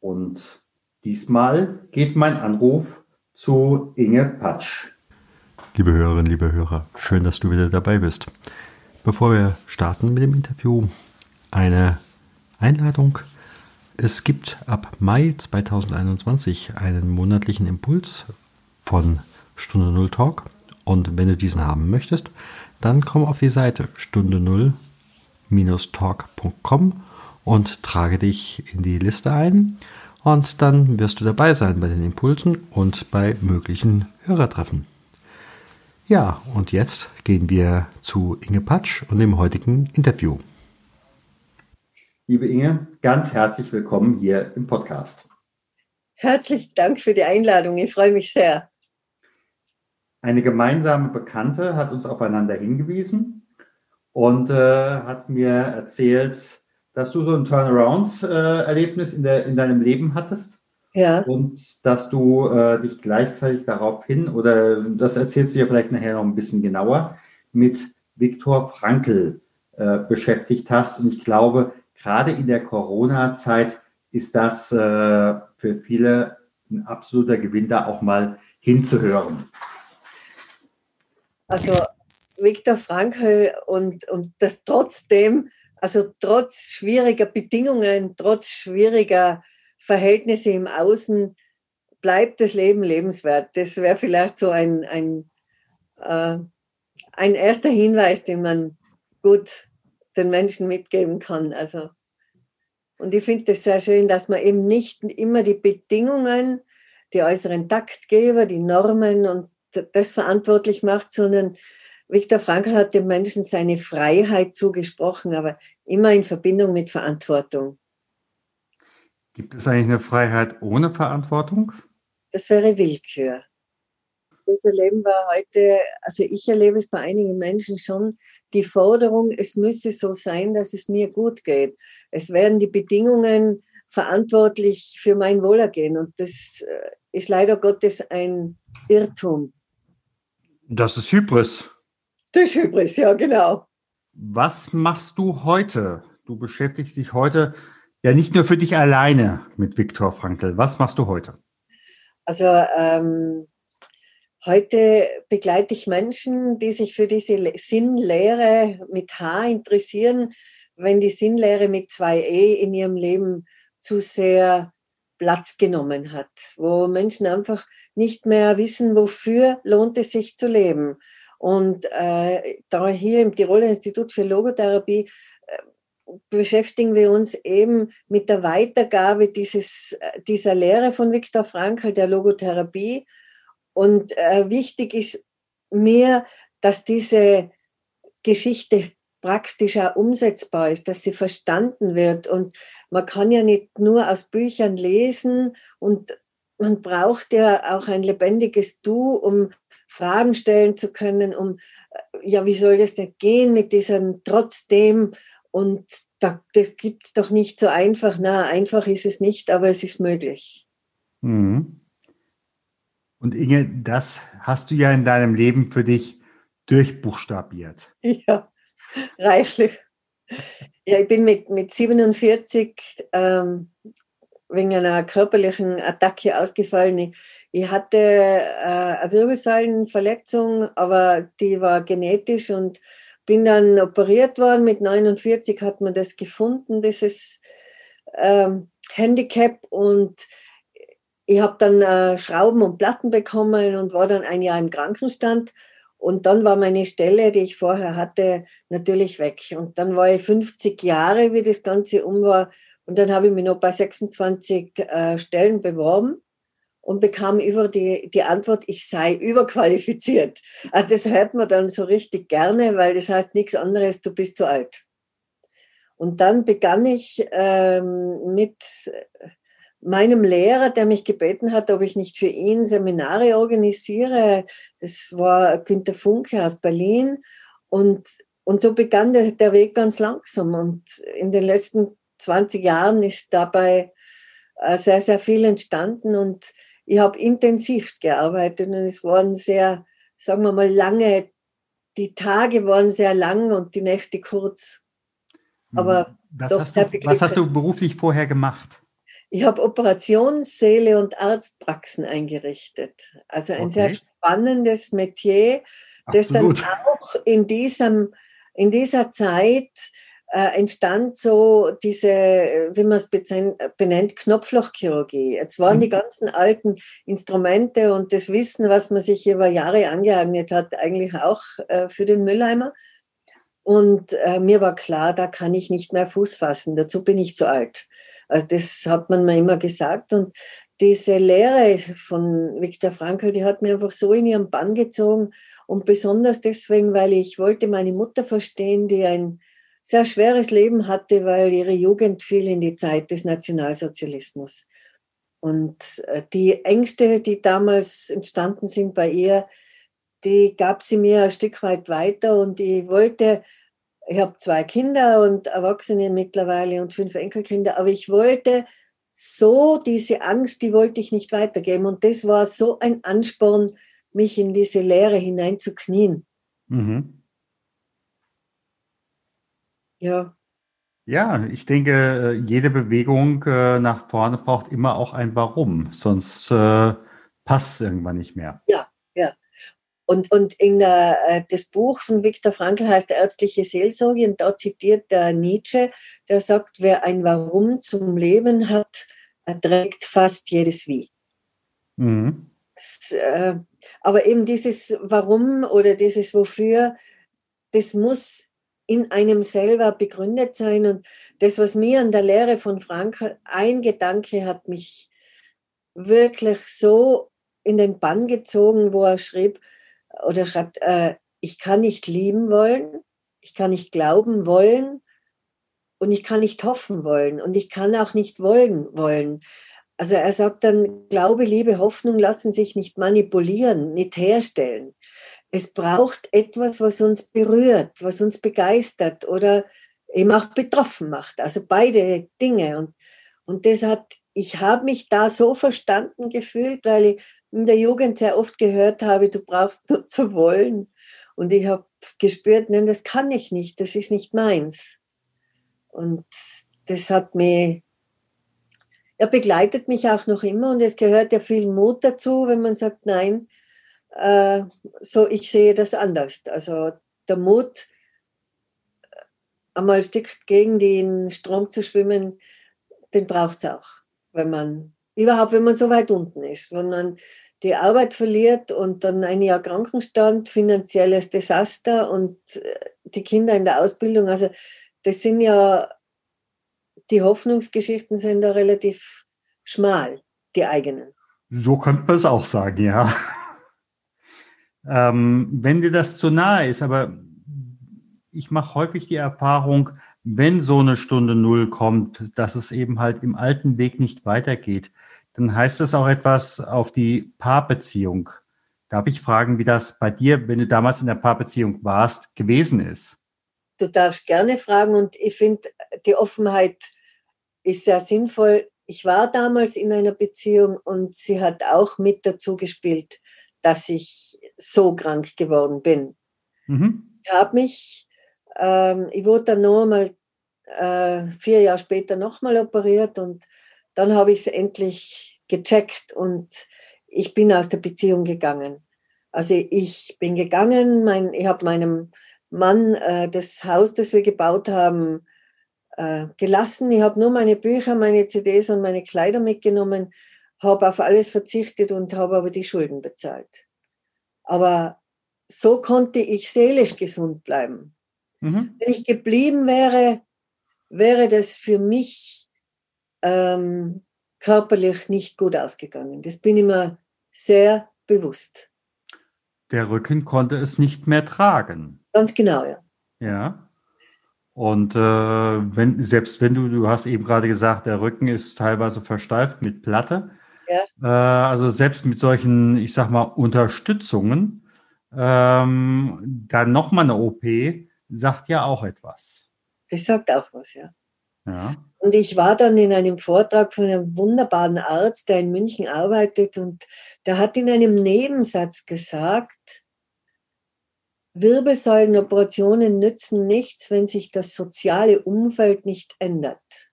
Und diesmal geht mein Anruf zu Inge Patsch. Liebe Hörerinnen, liebe Hörer, schön, dass du wieder dabei bist. Bevor wir starten mit dem Interview, eine Einladung. Es gibt ab Mai 2021 einen monatlichen Impuls von Stunde Null Talk. Und wenn du diesen haben möchtest, dann komm auf die Seite stunde null-talk.com und trage dich in die Liste ein. Und dann wirst du dabei sein bei den Impulsen und bei möglichen Hörertreffen. Ja, und jetzt gehen wir zu Inge Patsch und dem heutigen Interview. Liebe Inge, ganz herzlich willkommen hier im Podcast. Herzlichen Dank für die Einladung. Ich freue mich sehr. Eine gemeinsame Bekannte hat uns aufeinander hingewiesen und äh, hat mir erzählt, dass du so ein Turnaround-Erlebnis in, in deinem Leben hattest. Ja. Und dass du äh, dich gleichzeitig daraufhin, oder das erzählst du ja vielleicht nachher noch ein bisschen genauer, mit Viktor Frankl äh, beschäftigt hast. Und ich glaube, gerade in der Corona-Zeit ist das äh, für viele ein absoluter Gewinn, da auch mal hinzuhören. Also Viktor Frankl und, und das trotzdem also trotz schwieriger Bedingungen, trotz schwieriger Verhältnisse im Außen, bleibt das Leben lebenswert. Das wäre vielleicht so ein, ein, äh, ein erster Hinweis, den man gut den Menschen mitgeben kann. Also, und ich finde es sehr schön, dass man eben nicht immer die Bedingungen, die äußeren Taktgeber, die Normen und das verantwortlich macht, sondern Viktor Frankl hat dem Menschen seine Freiheit zugesprochen, aber immer in Verbindung mit Verantwortung. Gibt es eigentlich eine Freiheit ohne Verantwortung? Das wäre Willkür. Das erleben wir heute, also ich erlebe es bei einigen Menschen schon, die Forderung, es müsse so sein, dass es mir gut geht. Es werden die Bedingungen verantwortlich für mein Wohlergehen und das äh, ist leider Gottes ein Irrtum. Das ist Hybris. Das ist Hybris, ja, genau. Was machst du heute? Du beschäftigst dich heute ja nicht nur für dich alleine mit Viktor Frankl. Was machst du heute? Also ähm, heute begleite ich Menschen, die sich für diese Sinnlehre mit H interessieren, wenn die Sinnlehre mit zwei E in ihrem Leben zu sehr Platz genommen hat, wo Menschen einfach nicht mehr wissen, wofür lohnt es sich zu leben. Und äh, da hier im Tiroler Institut für Logotherapie äh, beschäftigen wir uns eben mit der Weitergabe dieses, äh, dieser Lehre von Viktor Frankl, der Logotherapie. Und äh, wichtig ist mir, dass diese Geschichte praktisch auch umsetzbar ist, dass sie verstanden wird. Und man kann ja nicht nur aus Büchern lesen und man braucht ja auch ein lebendiges Du, um Fragen stellen zu können, um, äh, ja, wie soll das denn gehen mit diesem trotzdem? Und da, das gibt es doch nicht so einfach. Na, einfach ist es nicht, aber es ist möglich. Mhm. Und Inge, das hast du ja in deinem Leben für dich durchbuchstabiert. Ja, reichlich. Ja, ich bin mit, mit 47 ähm, wegen einer körperlichen Attacke ausgefallen. Ich, hatte äh, eine Wirbelsäulenverletzung, aber die war genetisch und bin dann operiert worden. Mit 49 hat man das gefunden, dieses ähm, Handicap. Und ich habe dann äh, Schrauben und Platten bekommen und war dann ein Jahr im Krankenstand. Und dann war meine Stelle, die ich vorher hatte, natürlich weg. Und dann war ich 50 Jahre, wie das Ganze um war, und dann habe ich mich noch bei 26 äh, Stellen beworben und bekam über die, die Antwort, ich sei überqualifiziert. Also das hört man dann so richtig gerne, weil das heißt nichts anderes, du bist zu alt. Und dann begann ich ähm, mit meinem Lehrer, der mich gebeten hat, ob ich nicht für ihn Seminare organisiere. Das war Günter Funke aus Berlin. Und, und so begann der, der Weg ganz langsam. Und in den letzten 20 Jahren ist dabei äh, sehr, sehr viel entstanden. Und ich habe intensiv gearbeitet und es waren sehr, sagen wir mal, lange, die Tage waren sehr lang und die Nächte kurz. Aber mhm. was, hast du, was hast du beruflich vorher gemacht? Ich habe Operationssäle und Arztpraxen eingerichtet. Also ein okay. sehr spannendes Metier, das Absolut. dann auch in, diesem, in dieser Zeit äh, entstand so diese, wie man es benennt, Knopflochchirurgie. Jetzt waren mhm. die ganzen alten Instrumente und das Wissen, was man sich über Jahre angeeignet hat, eigentlich auch äh, für den Mülleimer. Und äh, mir war klar, da kann ich nicht mehr Fuß fassen, dazu bin ich zu alt. Also das hat man mir immer gesagt. Und diese Lehre von Viktor Frankl, die hat mir einfach so in ihren Bann gezogen. Und besonders deswegen, weil ich wollte meine Mutter verstehen, die ein sehr schweres Leben hatte, weil ihre Jugend fiel in die Zeit des Nationalsozialismus. Und äh, die Ängste, die damals entstanden sind bei ihr, die gab sie mir ein Stück weit weiter und ich wollte ich habe zwei Kinder und Erwachsene mittlerweile und fünf Enkelkinder, aber ich wollte so diese Angst, die wollte ich nicht weitergeben. Und das war so ein Ansporn, mich in diese Lehre hineinzuknien. Mhm. Ja. Ja, ich denke, jede Bewegung äh, nach vorne braucht immer auch ein Warum, sonst äh, passt es irgendwann nicht mehr. Ja, und, und in der, äh, das Buch von Viktor Frankl heißt Ärztliche Seelsorge und da zitiert der Nietzsche, der sagt, wer ein Warum zum Leben hat, erträgt fast jedes Wie. Mhm. Das, äh, aber eben dieses Warum oder dieses Wofür, das muss in einem selber begründet sein. Und das, was mir an der Lehre von Frankl, ein Gedanke hat mich wirklich so in den Bann gezogen, wo er schrieb, oder schreibt, äh, ich kann nicht lieben wollen, ich kann nicht glauben wollen und ich kann nicht hoffen wollen und ich kann auch nicht wollen wollen. Also er sagt dann, Glaube, Liebe, Hoffnung lassen sich nicht manipulieren, nicht herstellen. Es braucht etwas, was uns berührt, was uns begeistert oder eben auch betroffen macht. Also beide Dinge. Und, und das hat, ich habe mich da so verstanden gefühlt, weil ich in der Jugend sehr oft gehört habe, du brauchst nur zu wollen. Und ich habe gespürt, nein, das kann ich nicht, das ist nicht meins. Und das hat mich, er begleitet mich auch noch immer und es gehört ja viel Mut dazu, wenn man sagt, nein, äh, so ich sehe das anders. Also der Mut, einmal ein Stück gegen den Strom zu schwimmen, den braucht es auch, wenn man Überhaupt, wenn man so weit unten ist, wenn man die Arbeit verliert und dann ein Jahr Krankenstand, finanzielles Desaster und äh, die Kinder in der Ausbildung. Also das sind ja, die Hoffnungsgeschichten sind da relativ schmal, die eigenen. So könnte man es auch sagen, ja. Ähm, wenn dir das zu nahe ist, aber ich mache häufig die Erfahrung, wenn so eine Stunde Null kommt, dass es eben halt im alten Weg nicht weitergeht dann heißt das auch etwas auf die Paarbeziehung. Darf ich fragen, wie das bei dir, wenn du damals in der Paarbeziehung warst, gewesen ist? Du darfst gerne fragen und ich finde, die Offenheit ist sehr sinnvoll. Ich war damals in einer Beziehung und sie hat auch mit dazu gespielt, dass ich so krank geworden bin. Mhm. Ich habe mich, ähm, ich wurde dann nochmal äh, vier Jahre später nochmal operiert und dann habe ich es endlich gecheckt und ich bin aus der Beziehung gegangen. Also ich bin gegangen, mein, ich habe meinem Mann äh, das Haus, das wir gebaut haben, äh, gelassen. Ich habe nur meine Bücher, meine CDs und meine Kleider mitgenommen, habe auf alles verzichtet und habe aber die Schulden bezahlt. Aber so konnte ich seelisch gesund bleiben. Mhm. Wenn ich geblieben wäre, wäre das für mich ähm, körperlich nicht gut ausgegangen. Das bin ich mir sehr bewusst. Der Rücken konnte es nicht mehr tragen. Ganz genau, ja. Ja. Und äh, wenn, selbst wenn du, du hast eben gerade gesagt, der Rücken ist teilweise versteift mit Platte. Ja. Äh, also selbst mit solchen, ich sag mal, Unterstützungen, ähm, dann nochmal eine OP, sagt ja auch etwas. Das sagt auch was, ja. ja. Und ich war dann in einem Vortrag von einem wunderbaren Arzt, der in München arbeitet, und der hat in einem Nebensatz gesagt, Wirbelsäulenoperationen nützen nichts, wenn sich das soziale Umfeld nicht ändert.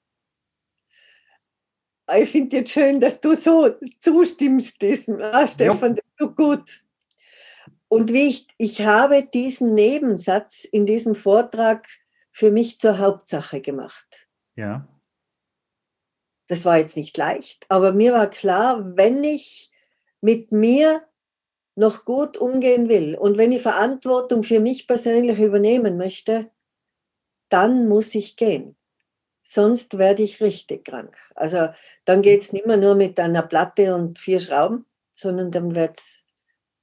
Ich finde jetzt schön, dass du so zustimmst diesem. Ah, Stefan, ja. du gut. Und wie ich, ich habe diesen Nebensatz in diesem Vortrag für mich zur Hauptsache gemacht. Ja. Das war jetzt nicht leicht, aber mir war klar, wenn ich mit mir noch gut umgehen will und wenn ich Verantwortung für mich persönlich übernehmen möchte, dann muss ich gehen. Sonst werde ich richtig krank. Also dann geht es nicht mehr nur mit einer Platte und vier Schrauben, sondern dann wird es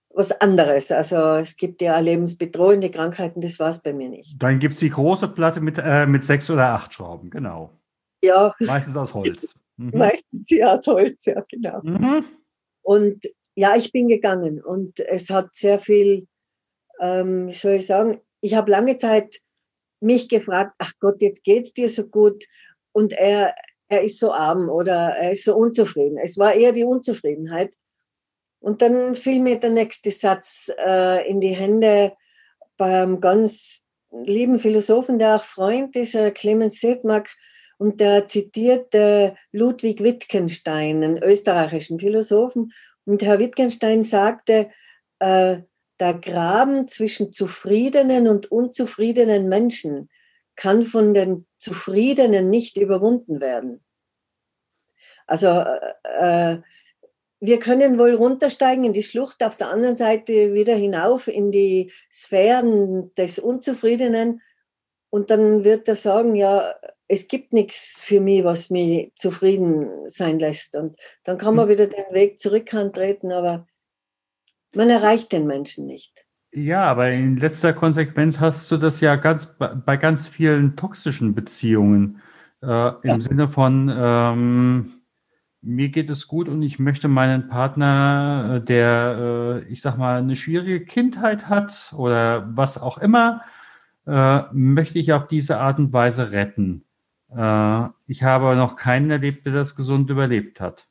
was anderes. Also es gibt ja lebensbedrohende Krankheiten, das war es bei mir nicht. Dann gibt es die große Platte mit, äh, mit sechs oder acht Schrauben, genau. Ja. Meistens aus Holz. Mhm. Meistens ja aus Holz, ja, genau. Mhm. Und ja, ich bin gegangen und es hat sehr viel, ähm, wie soll ich sagen, ich habe lange Zeit mich gefragt, ach Gott, jetzt geht's dir so gut und er, er ist so arm oder er ist so unzufrieden. Es war eher die Unzufriedenheit. Und dann fiel mir der nächste Satz äh, in die Hände beim ganz lieben Philosophen, der auch Freund ist, äh, Clemens Sedmak, und der zitierte Ludwig Wittgenstein, einen österreichischen Philosophen. Und Herr Wittgenstein sagte, äh, der Graben zwischen zufriedenen und unzufriedenen Menschen kann von den Zufriedenen nicht überwunden werden. Also äh, wir können wohl runtersteigen in die Schlucht, auf der anderen Seite wieder hinauf in die Sphären des Unzufriedenen. Und dann wird er sagen, ja, es gibt nichts für mich, was mich zufrieden sein lässt. Und dann kann man hm. wieder den Weg zurück antreten, aber man erreicht den Menschen nicht. Ja, aber in letzter Konsequenz hast du das ja ganz bei ganz vielen toxischen Beziehungen äh, im ja. Sinne von ähm, mir geht es gut und ich möchte meinen Partner, äh, der, äh, ich sag mal, eine schwierige Kindheit hat oder was auch immer, äh, möchte ich auf diese Art und Weise retten. Äh, ich habe noch keinen erlebt, der das gesund überlebt hat.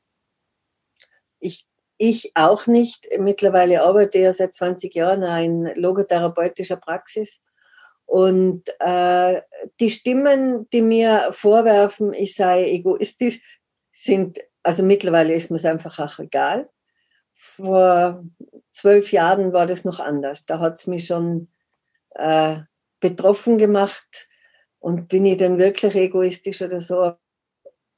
Ich, ich auch nicht. Mittlerweile arbeite ich ja seit 20 Jahren in logotherapeutischer Praxis. Und äh, die Stimmen, die mir vorwerfen, ich sei egoistisch, sind, also mittlerweile ist mir es einfach auch egal. Vor zwölf Jahren war das noch anders. Da hat es mich schon äh, betroffen gemacht, und bin ich denn wirklich egoistisch oder so?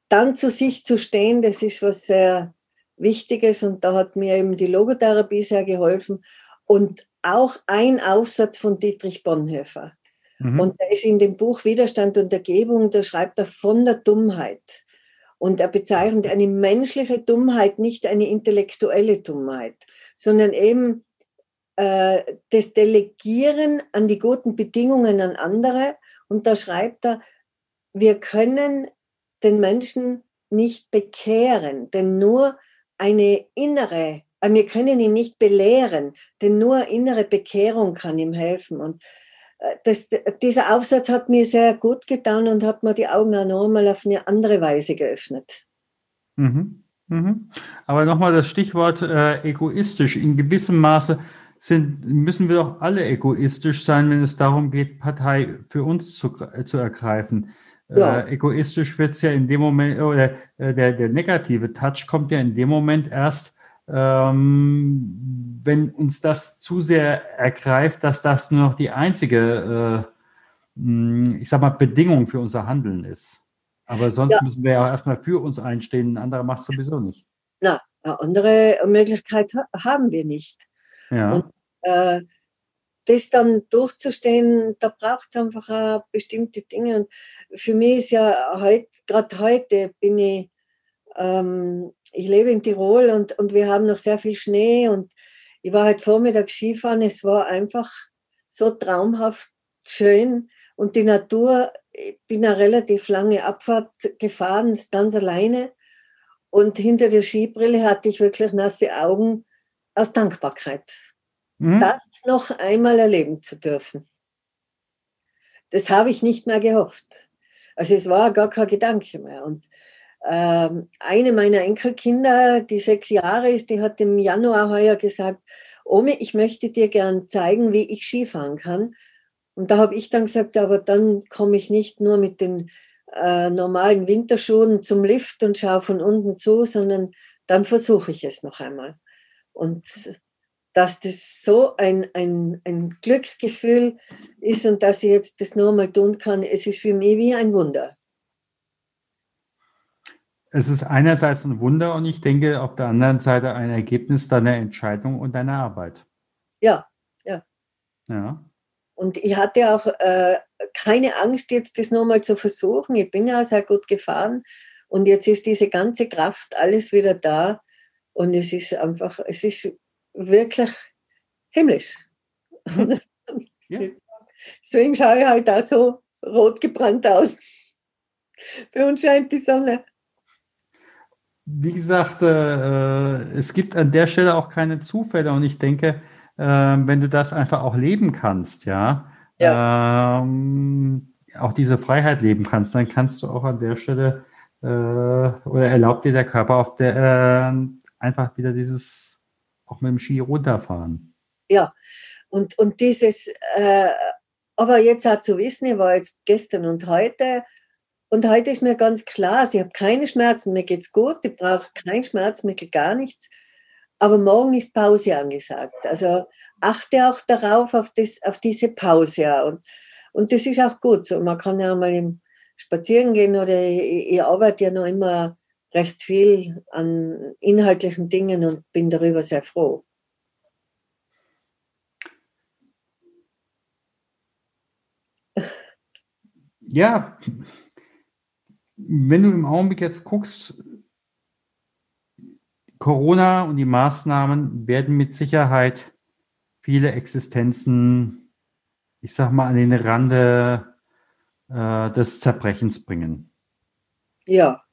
Dann zu sich zu stehen, das ist was sehr Wichtiges und da hat mir eben die Logotherapie sehr geholfen und auch ein Aufsatz von Dietrich Bonhoeffer. Mhm. Und der ist in dem Buch Widerstand und Ergebung, da schreibt er von der Dummheit. Und er bezeichnet eine menschliche Dummheit, nicht eine intellektuelle Dummheit, sondern eben äh, das Delegieren an die guten Bedingungen an andere und da schreibt er, wir können den Menschen nicht bekehren, denn nur eine innere, äh, wir können ihn nicht belehren, denn nur innere Bekehrung kann ihm helfen. Und äh, das, dieser Aufsatz hat mir sehr gut getan und hat mir die Augen auch nochmal auf eine andere Weise geöffnet. Mhm. Mhm. Aber nochmal das Stichwort äh, egoistisch. In gewissem Maße sind, müssen wir doch alle egoistisch sein, wenn es darum geht, Partei für uns zu, zu ergreifen. Ja. Äh, egoistisch wird es ja in dem Moment, oder äh, der, der negative Touch kommt ja in dem Moment erst, ähm, wenn uns das zu sehr ergreift, dass das nur noch die einzige, äh, ich sag mal, Bedingung für unser Handeln ist. Aber sonst ja. müssen wir ja erstmal für uns einstehen, ein anderer macht es sowieso nicht. Na, eine andere Möglichkeit haben wir nicht. Ja. Und äh, das dann durchzustehen, da braucht es einfach auch bestimmte Dinge. Und für mich ist ja heute, gerade heute bin ich, ähm, ich lebe in Tirol und, und wir haben noch sehr viel Schnee und ich war heute Vormittag Skifahren, es war einfach so traumhaft schön und die Natur ich bin eine relativ lange Abfahrt gefahren, ganz alleine. Und hinter der Skibrille hatte ich wirklich nasse Augen aus Dankbarkeit, mhm. das noch einmal erleben zu dürfen. Das habe ich nicht mehr gehofft. Also es war gar kein Gedanke mehr. Und ähm, eine meiner Enkelkinder, die sechs Jahre ist, die hat im Januar heuer gesagt, Omi, ich möchte dir gern zeigen, wie ich Skifahren kann. Und da habe ich dann gesagt, aber dann komme ich nicht nur mit den äh, normalen Winterschuhen zum Lift und schaue von unten zu, sondern dann versuche ich es noch einmal. Und dass das so ein, ein, ein Glücksgefühl ist und dass ich jetzt das nochmal tun kann, es ist für mich wie ein Wunder. Es ist einerseits ein Wunder und ich denke auf der anderen Seite ein Ergebnis deiner Entscheidung und deiner Arbeit. Ja, ja. Ja. Und ich hatte auch äh, keine Angst, jetzt das nochmal zu versuchen. Ich bin ja sehr gut gefahren und jetzt ist diese ganze Kraft alles wieder da und es ist einfach, es ist wirklich himmlisch. Mhm. ja. Deswegen schaue ich halt auch so rot gebrannt aus. Bei uns scheint die Sonne. Wie gesagt, äh, es gibt an der Stelle auch keine Zufälle und ich denke, äh, wenn du das einfach auch leben kannst, ja, ja. Ähm, auch diese Freiheit leben kannst, dann kannst du auch an der Stelle äh, oder erlaubt dir der Körper auf der äh, einfach wieder dieses auch mit dem Ski runterfahren. Ja, und, und dieses, äh, aber jetzt auch zu wissen, ich war jetzt gestern und heute und heute ist mir ganz klar, ich habe keine Schmerzen, mir geht's gut, ich brauche kein Schmerzmittel, gar nichts. Aber morgen ist Pause angesagt. Also achte auch darauf, auf, das, auf diese Pause. Und, und das ist auch gut so. Man kann ja mal im Spazieren gehen oder ich, ich arbeite ja noch immer recht viel an inhaltlichen Dingen und bin darüber sehr froh. Ja, wenn du im Augenblick jetzt guckst, Corona und die Maßnahmen werden mit Sicherheit viele Existenzen, ich sag mal, an den Rande äh, des Zerbrechens bringen. Ja.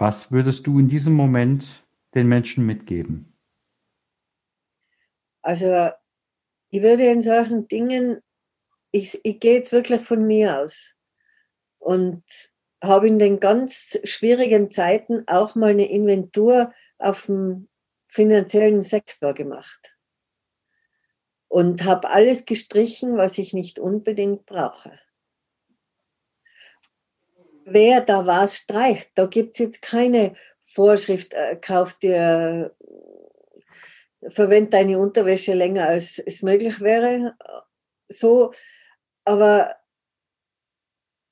Was würdest du in diesem Moment den Menschen mitgeben? Also, ich würde in solchen Dingen, ich, ich gehe jetzt wirklich von mir aus und habe in den ganz schwierigen Zeiten auch mal eine Inventur auf dem finanziellen Sektor gemacht und habe alles gestrichen, was ich nicht unbedingt brauche. Wer da was streicht, da gibt es jetzt keine Vorschrift, äh, kauf dir, verwende deine Unterwäsche länger, als es möglich wäre. So, aber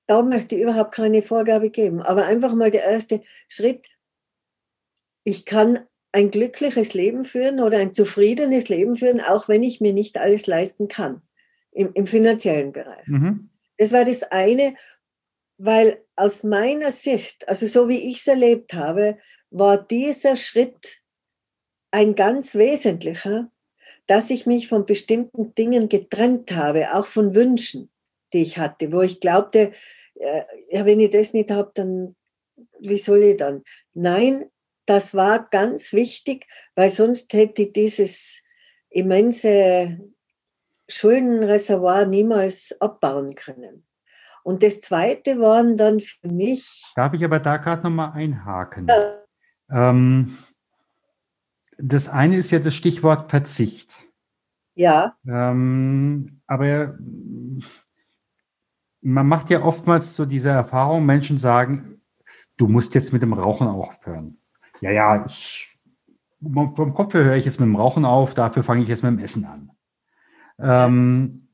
da möchte ich überhaupt keine Vorgabe geben. Aber einfach mal der erste Schritt, ich kann ein glückliches Leben führen oder ein zufriedenes Leben führen, auch wenn ich mir nicht alles leisten kann im, im finanziellen Bereich. Mhm. Das war das eine, weil aus meiner Sicht, also so wie ich es erlebt habe, war dieser Schritt ein ganz wesentlicher, dass ich mich von bestimmten Dingen getrennt habe, auch von Wünschen, die ich hatte, wo ich glaubte, äh, ja, wenn ich das nicht habe, dann wie soll ich dann? Nein, das war ganz wichtig, weil sonst hätte ich dieses immense Schuldenreservoir niemals abbauen können. Und das Zweite waren dann für mich. Darf ich aber da gerade nochmal einhaken? Ja. Ähm, das eine ist ja das Stichwort Verzicht. Ja. Ähm, aber man macht ja oftmals so diese Erfahrung, Menschen sagen, du musst jetzt mit dem Rauchen aufhören ja, ja, ich, vom Kopf her höre ich jetzt mit dem Rauchen auf, dafür fange ich jetzt mit dem Essen an. Ähm,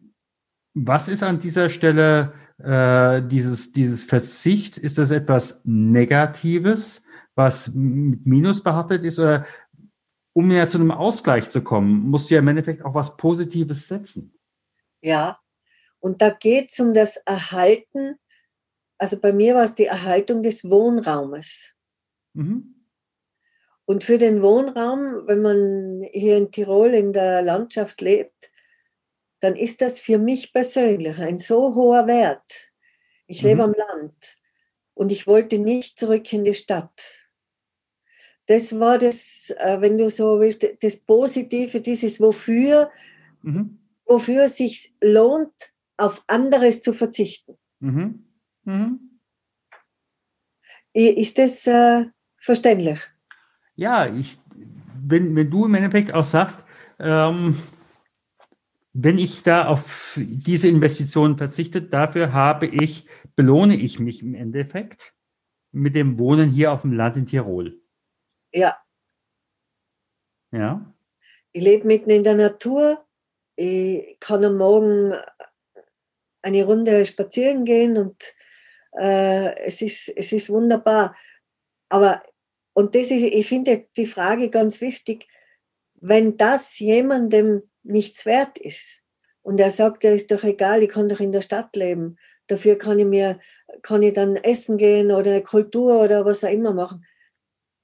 was ist an dieser Stelle äh, dieses, dieses Verzicht? Ist das etwas Negatives, was mit Minus behaftet ist? Oder um ja zu einem Ausgleich zu kommen, musst du ja im Endeffekt auch was Positives setzen. Ja, und da geht es um das Erhalten, also bei mir war es die Erhaltung des Wohnraumes. Mhm. Und für den Wohnraum, wenn man hier in Tirol in der Landschaft lebt, dann ist das für mich persönlich ein so hoher Wert. Ich lebe mhm. am Land und ich wollte nicht zurück in die Stadt. Das war das, äh, wenn du so willst, das Positive, dieses Wofür, mhm. wofür es sich lohnt, auf anderes zu verzichten. Mhm. Mhm. Ist das äh, verständlich? Ja, ich, wenn, wenn du im Endeffekt auch sagst, ähm, wenn ich da auf diese Investition verzichte, dafür habe ich, belohne ich mich im Endeffekt mit dem Wohnen hier auf dem Land in Tirol. Ja. Ja. Ich lebe mitten in der Natur. Ich kann am Morgen eine Runde spazieren gehen und äh, es, ist, es ist wunderbar. Aber, und das ist, ich finde jetzt die Frage ganz wichtig, wenn das jemandem nichts wert ist und er sagt, ja, ist doch egal, ich kann doch in der Stadt leben, dafür kann ich mir, kann ich dann essen gehen oder Kultur oder was auch immer machen.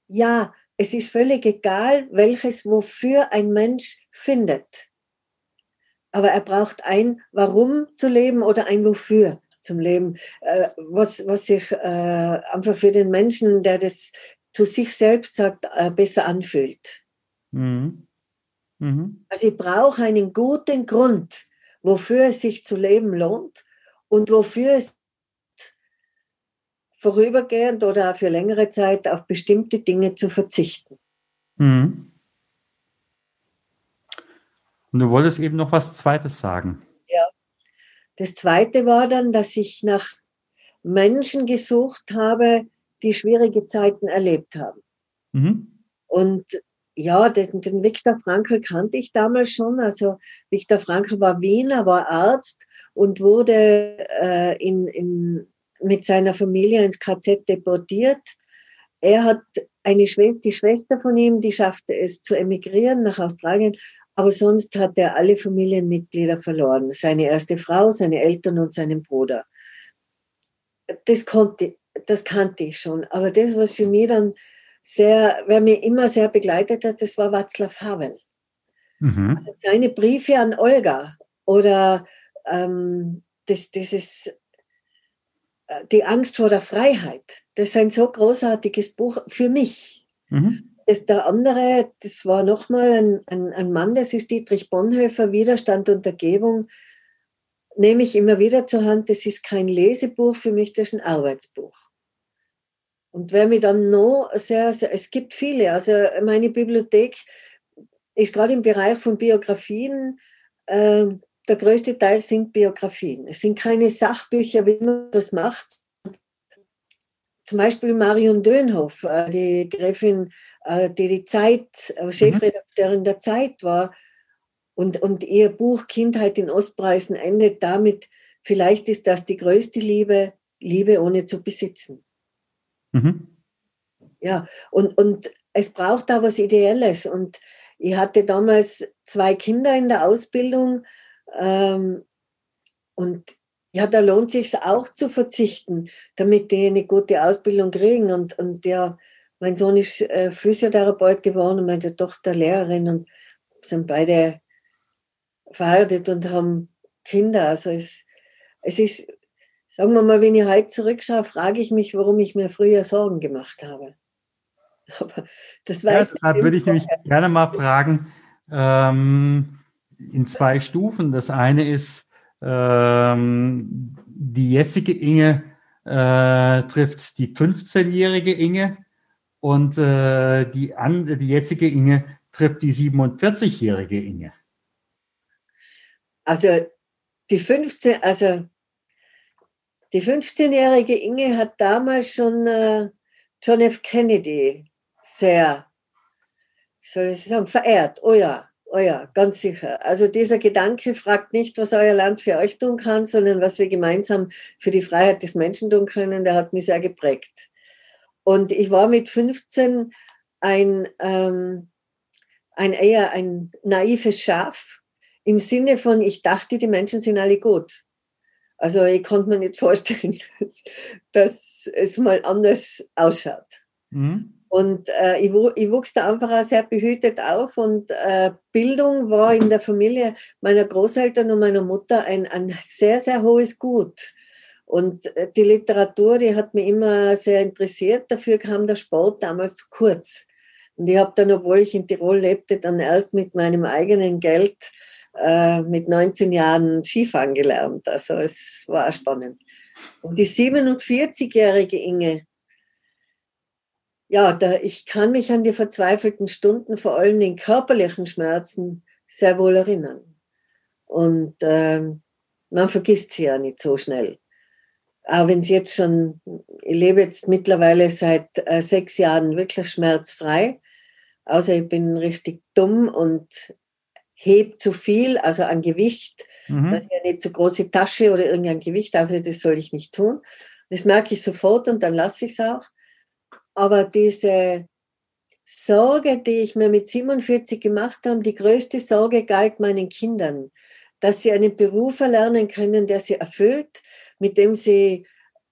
Ja, es ist völlig egal, welches wofür ein Mensch findet. Aber er braucht ein Warum zu leben oder ein Wofür zum Leben, äh, was, was sich äh, einfach für den Menschen, der das zu sich selbst sagt, äh, besser anfühlt. Mhm. Mhm. Also ich brauche einen guten Grund, wofür es sich zu leben lohnt und wofür es vorübergehend oder für längere Zeit auf bestimmte Dinge zu verzichten. Mhm. Und du wolltest eben noch was Zweites sagen. Ja. Das Zweite war dann, dass ich nach Menschen gesucht habe, die schwierige Zeiten erlebt haben. Mhm. Und ja, den, den Viktor Frankl kannte ich damals schon. Also Viktor Frankl war Wiener, war Arzt und wurde äh, in, in, mit seiner Familie ins KZ deportiert. Er hat eine Schwester, die Schwester von ihm, die schaffte es zu emigrieren nach Australien, aber sonst hat er alle Familienmitglieder verloren. Seine erste Frau, seine Eltern und seinen Bruder. Das konnte, das kannte ich schon. Aber das, was für mich dann sehr, wer mir immer sehr begleitet hat, das war Václav Havel. Mhm. Also kleine Briefe an Olga oder ähm, das, dieses, äh, die Angst vor der Freiheit. Das ist ein so großartiges Buch für mich. Mhm. Das, der andere, das war nochmal ein, ein, ein Mann, das ist Dietrich Bonhoeffer, Widerstand und Ergebung, nehme ich immer wieder zur Hand. Das ist kein Lesebuch für mich, das ist ein Arbeitsbuch. Und wer mir dann noch sehr, sehr, es gibt viele, also meine Bibliothek ist gerade im Bereich von Biografien, äh, der größte Teil sind Biografien. Es sind keine Sachbücher, wie man das macht. Zum Beispiel Marion Dönhoff, äh, die Gräfin, äh, die die Zeit, äh, Chefredakteurin der Zeit war. Und, und ihr Buch Kindheit in Ostpreisen endet damit, vielleicht ist das die größte Liebe, Liebe ohne zu besitzen. Mhm. Ja, und, und es braucht da was Ideelles. Und ich hatte damals zwei Kinder in der Ausbildung. Ähm, und ja, da lohnt sich auch zu verzichten, damit die eine gute Ausbildung kriegen. Und, und ja, mein Sohn ist äh, Physiotherapeut geworden und meine Tochter Lehrerin und sind beide verheiratet und haben Kinder. Also es, es ist Sagen wir mal, wenn ich heute zurückschaue, frage ich mich, warum ich mir früher Sorgen gemacht habe. Aber das weiß ja, das würde ich nämlich gerne mal fragen, ähm, in zwei Stufen. Das eine ist, ähm, die jetzige Inge äh, trifft die 15-jährige Inge und äh, die, an, die jetzige Inge trifft die 47-jährige Inge. Also die 15, also die 15-jährige Inge hat damals schon äh, John F. Kennedy sehr, wie soll ich sagen, verehrt. Oh ja, oh ja, ganz sicher. Also dieser Gedanke fragt nicht, was euer Land für euch tun kann, sondern was wir gemeinsam für die Freiheit des Menschen tun können, der hat mich sehr geprägt. Und ich war mit 15 ein, ähm, ein eher ein naives Schaf im Sinne von, ich dachte, die Menschen sind alle gut. Also ich konnte mir nicht vorstellen, dass, dass es mal anders ausschaut. Mhm. Und äh, ich, ich, wuchs da einfach auch sehr behütet auf und äh, Bildung war in der Familie meiner Großeltern und meiner Mutter ein, ein sehr, sehr hohes Gut. Und äh, die Literatur, die hat mich immer sehr interessiert. Dafür kam der Sport damals zu kurz. Und ich habe dann, obwohl ich in Tirol lebte, dann erst mit meinem eigenen Geld äh, mit 19 Jahren Skifahren gelernt. Also es war spannend. Und die 47-jährige Inge, ja, da, ich kann mich an die verzweifelten Stunden, vor allem den körperlichen Schmerzen, sehr wohl erinnern. Und ähm, man vergisst sie ja nicht so schnell. Auch wenn sie jetzt schon, ich lebe jetzt mittlerweile seit äh, sechs Jahren wirklich schmerzfrei, außer ich bin richtig dumm und heb zu viel, also an Gewicht, mhm. dass ich eine zu große Tasche oder irgendein Gewicht aufhebe, das soll ich nicht tun. Das merke ich sofort und dann lasse ich es auch. Aber diese Sorge, die ich mir mit 47 gemacht habe, die größte Sorge galt meinen Kindern, dass sie einen Beruf erlernen können, der sie erfüllt, mit dem sie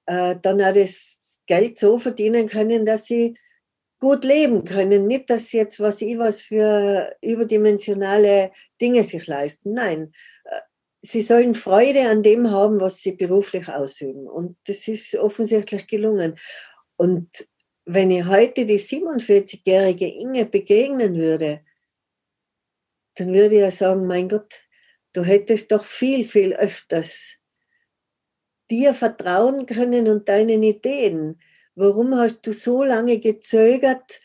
äh, dann auch das Geld so verdienen können, dass sie gut leben können. Nicht, dass jetzt was ich was für überdimensionale Dinge sich leisten. Nein, äh, sie sollen Freude an dem haben, was sie beruflich ausüben. Und das ist offensichtlich gelungen. Und wenn ich heute die 47-jährige Inge begegnen würde, dann würde ich ja sagen, mein Gott, du hättest doch viel, viel öfters dir vertrauen können und deinen Ideen. Warum hast du so lange gezögert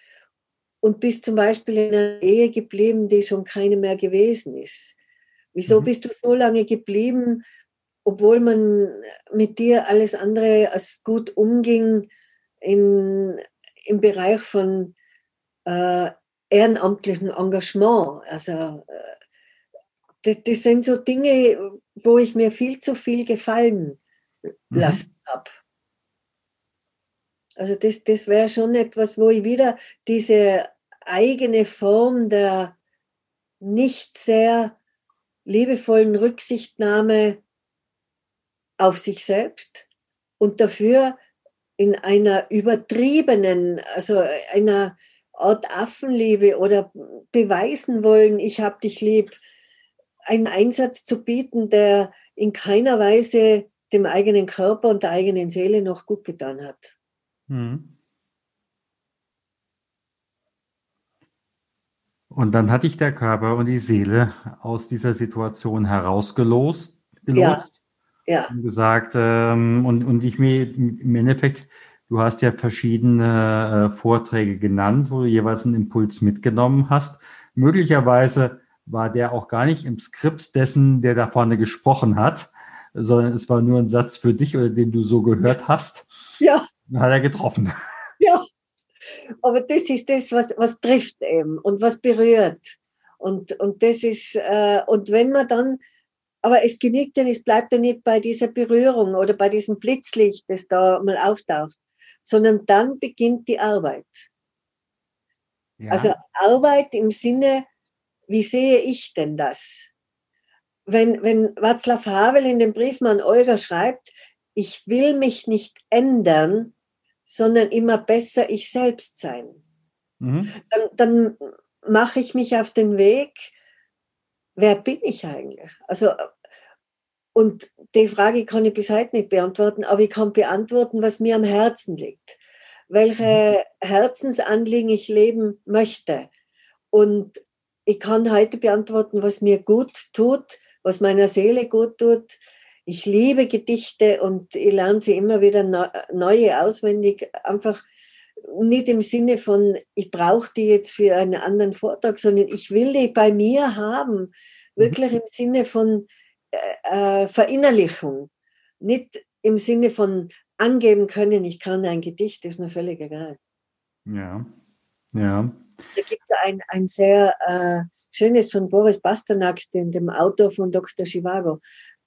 und bist zum Beispiel in einer Ehe geblieben, die schon keine mehr gewesen ist? Wieso mhm. bist du so lange geblieben, obwohl man mit dir alles andere als gut umging in, im Bereich von äh, ehrenamtlichem Engagement? Also, äh, das, das sind so Dinge, wo ich mir viel zu viel gefallen mhm. lassen habe. Also das, das wäre schon etwas, wo ich wieder diese eigene Form der nicht sehr liebevollen Rücksichtnahme auf sich selbst und dafür in einer übertriebenen, also einer Art Affenliebe oder beweisen wollen, ich habe dich lieb, einen Einsatz zu bieten, der in keiner Weise dem eigenen Körper und der eigenen Seele noch gut getan hat. Mhm. Und dann hat dich der Körper und die Seele aus dieser Situation herausgelost, gelotst ja, ja. und gesagt, ähm, und, und ich mir im Endeffekt, du hast ja verschiedene äh, Vorträge genannt, wo du jeweils einen Impuls mitgenommen hast. Möglicherweise war der auch gar nicht im Skript dessen, der da vorne gesprochen hat, sondern es war nur ein Satz für dich oder den du so gehört hast. Ja. Hat er getroffen. Ja, aber das ist das, was, was trifft eben und was berührt. Und, und das ist, äh, und wenn man dann, aber es genügt ja, es bleibt ja nicht bei dieser Berührung oder bei diesem Blitzlicht, das da mal auftaucht, sondern dann beginnt die Arbeit. Ja. Also Arbeit im Sinne, wie sehe ich denn das? Wenn, wenn Václav Havel in dem Brief an Olga schreibt, ich will mich nicht ändern, sondern immer besser ich selbst sein. Mhm. Dann, dann mache ich mich auf den Weg, wer bin ich eigentlich? Also, und die Frage kann ich bis heute nicht beantworten, aber ich kann beantworten, was mir am Herzen liegt, welche mhm. Herzensanliegen ich leben möchte. Und ich kann heute beantworten, was mir gut tut, was meiner Seele gut tut, ich liebe Gedichte und ich lerne sie immer wieder neue auswendig, einfach nicht im Sinne von, ich brauche die jetzt für einen anderen Vortrag, sondern ich will die bei mir haben, mhm. wirklich im Sinne von äh, äh, Verinnerlichung, nicht im Sinne von angeben können, ich kann ein Gedicht, ist mir völlig egal. Ja, ja. Da gibt es ein, ein sehr äh, schönes von Boris Basternak, dem, dem Autor von Dr. Chivago.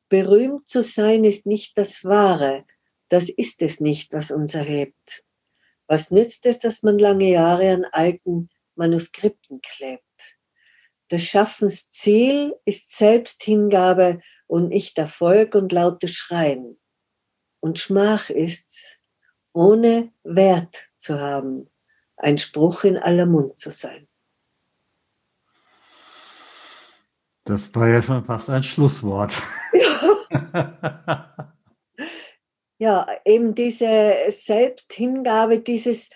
Berühmt zu sein ist nicht das Wahre, das ist es nicht, was uns erhebt. Was nützt es, dass man lange Jahre an alten Manuskripten klebt? Des Schaffens Ziel ist Selbsthingabe und nicht Erfolg und lautes Schreien. Und Schmach ist's, ohne Wert zu haben, ein Spruch in aller Mund zu sein. Das war ja schon fast ein Schlusswort. ja, eben diese Selbsthingabe, dieses,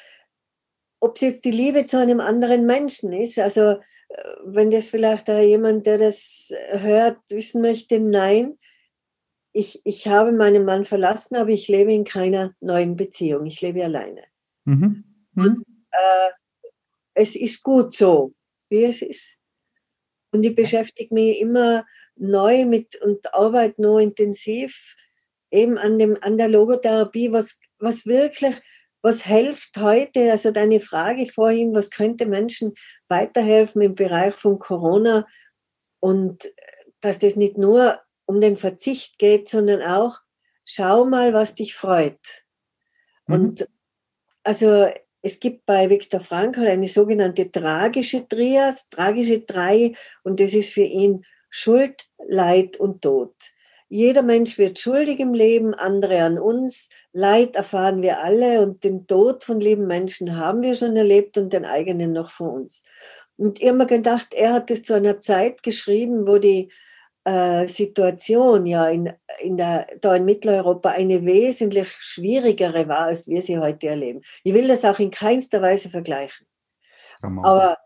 ob es jetzt die Liebe zu einem anderen Menschen ist, also äh, wenn das vielleicht da jemand, der das hört, wissen möchte, nein, ich, ich habe meinen Mann verlassen, aber ich lebe in keiner neuen Beziehung, ich lebe alleine. Mhm. Mhm. Und, äh, es ist gut so, wie es ist. Und ich beschäftige mich immer neu mit und arbeite noch intensiv eben an, dem, an der Logotherapie, was, was wirklich, was hilft heute, also deine Frage vorhin, was könnte Menschen weiterhelfen im Bereich von Corona und dass das nicht nur um den Verzicht geht, sondern auch, schau mal, was dich freut. Mhm. Und also es gibt bei Viktor Frankl eine sogenannte tragische Trias, tragische Drei, und das ist für ihn Schuld, Leid und Tod. Jeder Mensch wird schuldig im Leben, andere an uns. Leid erfahren wir alle und den Tod von lieben Menschen haben wir schon erlebt und den eigenen noch von uns. Und mir gedacht, er hat es zu einer Zeit geschrieben, wo die Situation ja in, in der, da in Mitteleuropa eine wesentlich schwierigere war, als wir sie heute erleben. Ich will das auch in keinster Weise vergleichen. Aber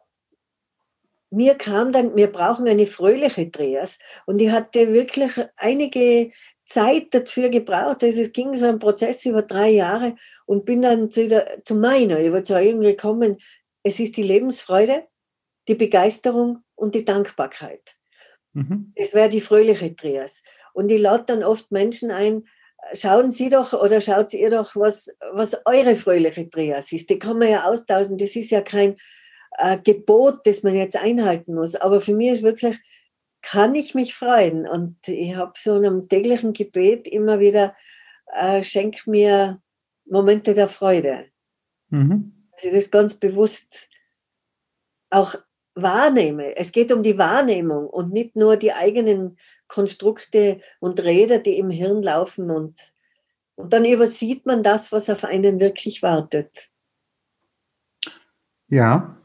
mir kam dann, wir brauchen eine fröhliche Trias. Und ich hatte wirklich einige Zeit dafür gebraucht. Also es ging so ein Prozess über drei Jahre und bin dann zu, der, zu meiner Überzeugung gekommen, es ist die Lebensfreude, die Begeisterung und die Dankbarkeit. Mhm. Das wäre die fröhliche Trias. Und ich lade dann oft Menschen ein, schauen Sie doch oder schaut ihr doch, was, was eure fröhliche Trias ist. Die kann man ja austauschen. Das ist ja kein, äh, Gebot, das man jetzt einhalten muss. Aber für mich ist wirklich, kann ich mich freuen. Und ich habe so in einem täglichen Gebet immer wieder, äh, schenk mir Momente der Freude. Mhm. Ich das ganz bewusst auch wahrnehme. Es geht um die Wahrnehmung und nicht nur die eigenen Konstrukte und Räder, die im Hirn laufen und, und dann übersieht man das, was auf einen wirklich wartet. Ja,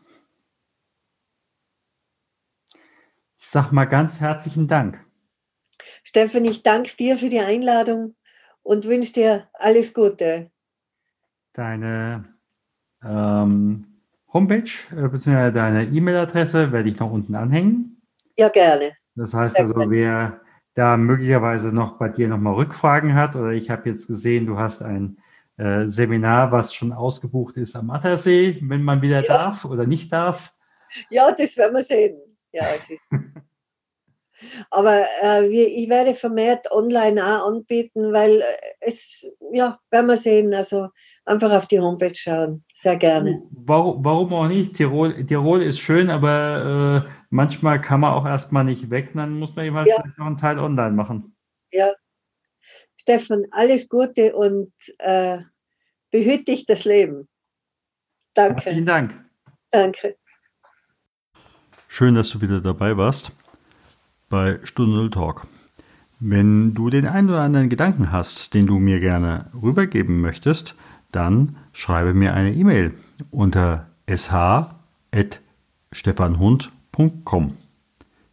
sag mal ganz herzlichen Dank. Steffen, ich danke dir für die Einladung und wünsche dir alles Gute. Deine ähm, Homepage äh, bzw. deine E-Mail-Adresse werde ich noch unten anhängen. Ja, gerne. Das heißt Sehr also, gerne. wer da möglicherweise noch bei dir nochmal Rückfragen hat oder ich habe jetzt gesehen, du hast ein äh, Seminar, was schon ausgebucht ist am Attersee, wenn man wieder ja. darf oder nicht darf. Ja, das werden wir sehen. Ja. Aber äh, ich werde vermehrt online auch anbieten, weil äh, es, ja, werden wir sehen. Also einfach auf die Homepage schauen. Sehr gerne. Warum, warum auch nicht? Tirol, Tirol ist schön, aber äh, manchmal kann man auch erstmal nicht weg. Dann muss man halt ja. noch einen Teil online machen. Ja. Stefan, alles Gute und äh, behüte dich das Leben. Danke. Vielen Dank. Danke. Schön, dass du wieder dabei warst bei Stunde Null Talk. Wenn du den einen oder anderen Gedanken hast, den du mir gerne rübergeben möchtest, dann schreibe mir eine E-Mail unter sh.stefanhund.com.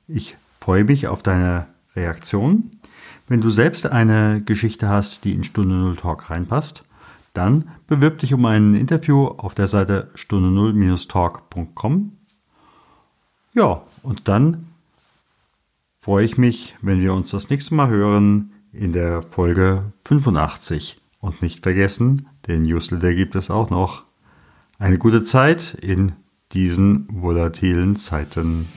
Ich freue mich auf deine Reaktion. Wenn du selbst eine Geschichte hast, die in Stunde Null Talk reinpasst, dann bewirb dich um ein Interview auf der Seite stunde null-talk.com ja, und dann freue ich mich, wenn wir uns das nächste Mal hören in der Folge 85. Und nicht vergessen, den Newsletter gibt es auch noch. Eine gute Zeit in diesen volatilen Zeiten.